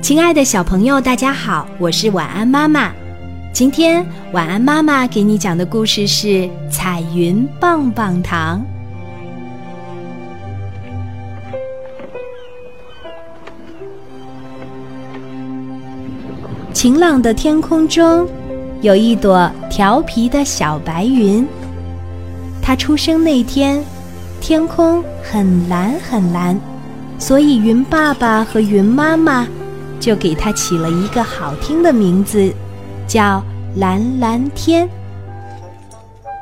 亲爱的小朋友，大家好，我是晚安妈妈。今天晚安妈妈给你讲的故事是《彩云棒棒糖》。晴朗的天空中，有一朵调皮的小白云。它出生那天，天空很蓝很蓝，所以云爸爸和云妈妈。就给它起了一个好听的名字，叫蓝蓝天。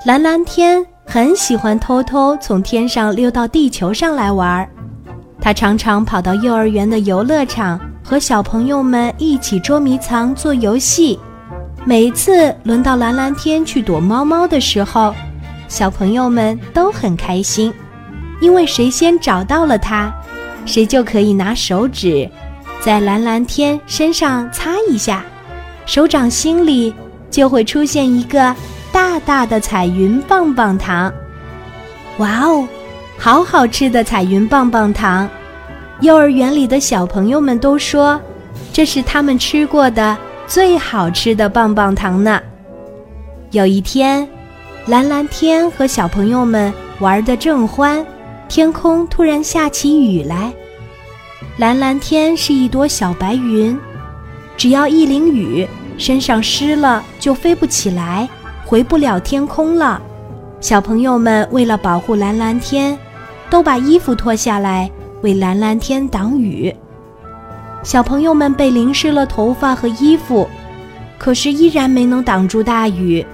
蓝蓝天很喜欢偷偷从天上溜到地球上来玩儿，他常常跑到幼儿园的游乐场和小朋友们一起捉迷藏、做游戏。每次轮到蓝蓝天去躲猫猫的时候，小朋友们都很开心，因为谁先找到了它，谁就可以拿手指。在蓝蓝天身上擦一下，手掌心里就会出现一个大大的彩云棒棒糖。哇哦，好好吃的彩云棒棒糖！幼儿园里的小朋友们都说，这是他们吃过的最好吃的棒棒糖呢。有一天，蓝蓝天和小朋友们玩得正欢，天空突然下起雨来。蓝蓝天是一朵小白云，只要一淋雨，身上湿了就飞不起来，回不了天空了。小朋友们为了保护蓝蓝天，都把衣服脱下来为蓝蓝天挡雨。小朋友们被淋湿了头发和衣服，可是依然没能挡住大雨。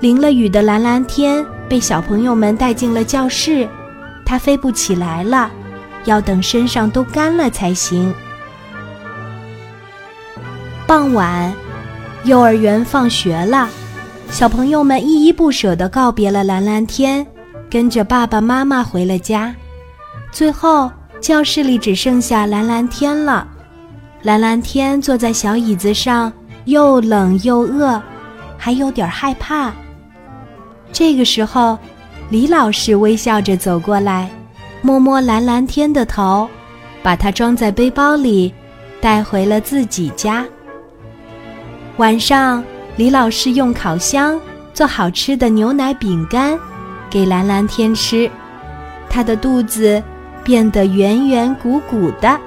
淋了雨的蓝蓝天被小朋友们带进了教室，它飞不起来了。要等身上都干了才行。傍晚，幼儿园放学了，小朋友们依依不舍地告别了蓝蓝天，跟着爸爸妈妈回了家。最后，教室里只剩下蓝蓝天了。蓝蓝天坐在小椅子上，又冷又饿，还有点害怕。这个时候，李老师微笑着走过来。摸摸蓝蓝天的头，把它装在背包里，带回了自己家。晚上，李老师用烤箱做好吃的牛奶饼干，给蓝蓝天吃，他的肚子变得圆圆鼓鼓的。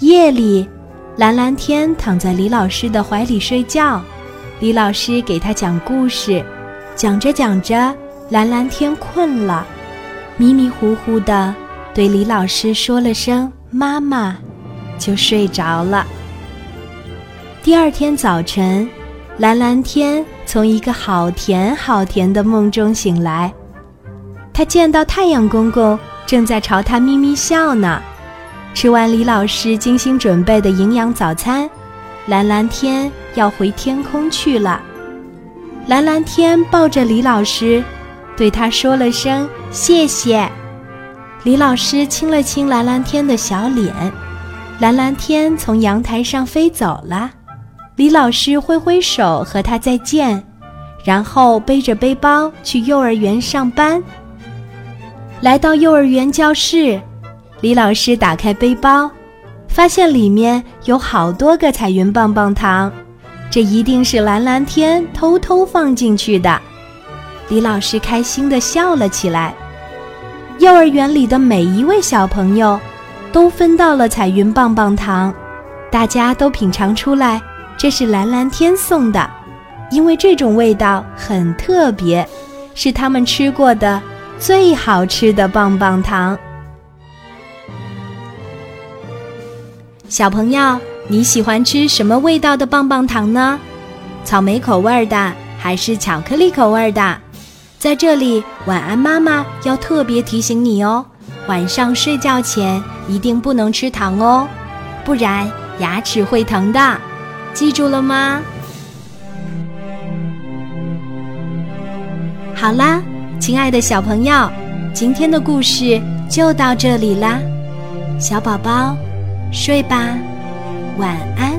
夜里，蓝蓝天躺在李老师的怀里睡觉，李老师给他讲故事，讲着讲着，蓝蓝天困了。迷迷糊糊的对李老师说了声“妈妈”，就睡着了。第二天早晨，蓝蓝天从一个好甜好甜的梦中醒来，他见到太阳公公正在朝他咪咪笑呢。吃完李老师精心准备的营养早餐，蓝蓝天要回天空去了。蓝蓝天抱着李老师。对他说了声谢谢，李老师亲了亲蓝蓝天的小脸，蓝蓝天从阳台上飞走了。李老师挥挥手和他再见，然后背着背包去幼儿园上班。来到幼儿园教室，李老师打开背包，发现里面有好多个彩云棒棒糖，这一定是蓝蓝天偷偷放进去的。李老师开心地笑了起来。幼儿园里的每一位小朋友都分到了彩云棒棒糖，大家都品尝出来，这是蓝蓝天送的，因为这种味道很特别，是他们吃过的最好吃的棒棒糖。小朋友，你喜欢吃什么味道的棒棒糖呢？草莓口味的，还是巧克力口味的？在这里，晚安妈妈要特别提醒你哦，晚上睡觉前一定不能吃糖哦，不然牙齿会疼的，记住了吗？好啦，亲爱的小朋友，今天的故事就到这里啦，小宝宝，睡吧，晚安。